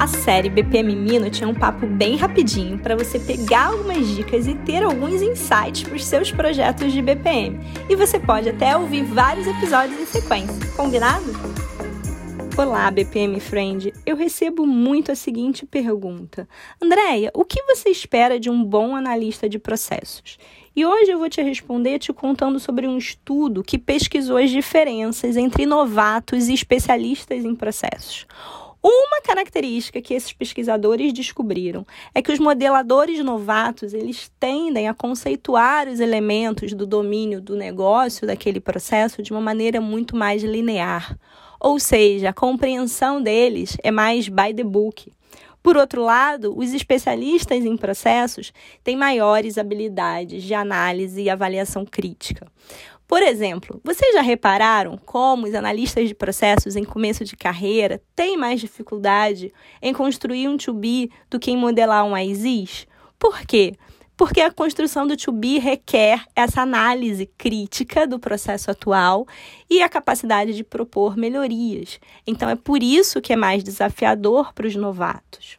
A série BPM Minute é um papo bem rapidinho para você pegar algumas dicas e ter alguns insights para os seus projetos de BPM. E você pode até ouvir vários episódios em sequência, combinado? Olá, BPM Friend. Eu recebo muito a seguinte pergunta: Andréia, o que você espera de um bom analista de processos? E hoje eu vou te responder te contando sobre um estudo que pesquisou as diferenças entre novatos e especialistas em processos. Uma característica que esses pesquisadores descobriram é que os modeladores novatos, eles tendem a conceituar os elementos do domínio do negócio, daquele processo, de uma maneira muito mais linear. Ou seja, a compreensão deles é mais by the book. Por outro lado, os especialistas em processos têm maiores habilidades de análise e avaliação crítica. Por exemplo, vocês já repararam como os analistas de processos em começo de carreira têm mais dificuldade em construir um to-be do que em modelar um as Por quê? Porque a construção do to-be requer essa análise crítica do processo atual e a capacidade de propor melhorias. Então, é por isso que é mais desafiador para os novatos.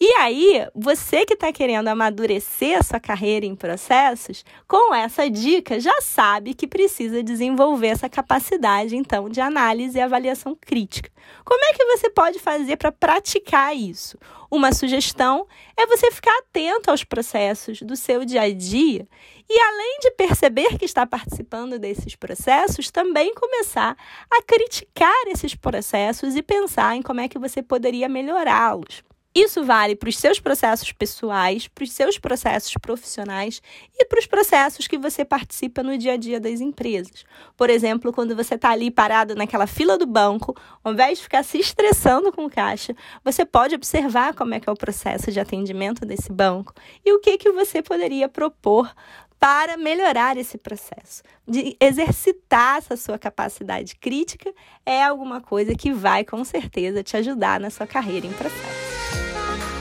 E aí, você que está querendo amadurecer a sua carreira em processos, com essa dica já sabe que precisa desenvolver essa capacidade, então, de análise e avaliação crítica. Como é que você pode fazer para praticar isso? Uma sugestão é você ficar atento aos processos do seu dia a dia e, além de perceber que está participando desses processos, também começar a criticar esses processos e pensar em como é que você poderia melhorá-los. Isso vale para os seus processos pessoais, para os seus processos profissionais e para os processos que você participa no dia a dia das empresas. Por exemplo, quando você está ali parado naquela fila do banco, ao invés de ficar se estressando com o caixa, você pode observar como é que é o processo de atendimento desse banco e o que, que você poderia propor para melhorar esse processo. De exercitar essa sua capacidade crítica é alguma coisa que vai com certeza te ajudar na sua carreira em processo.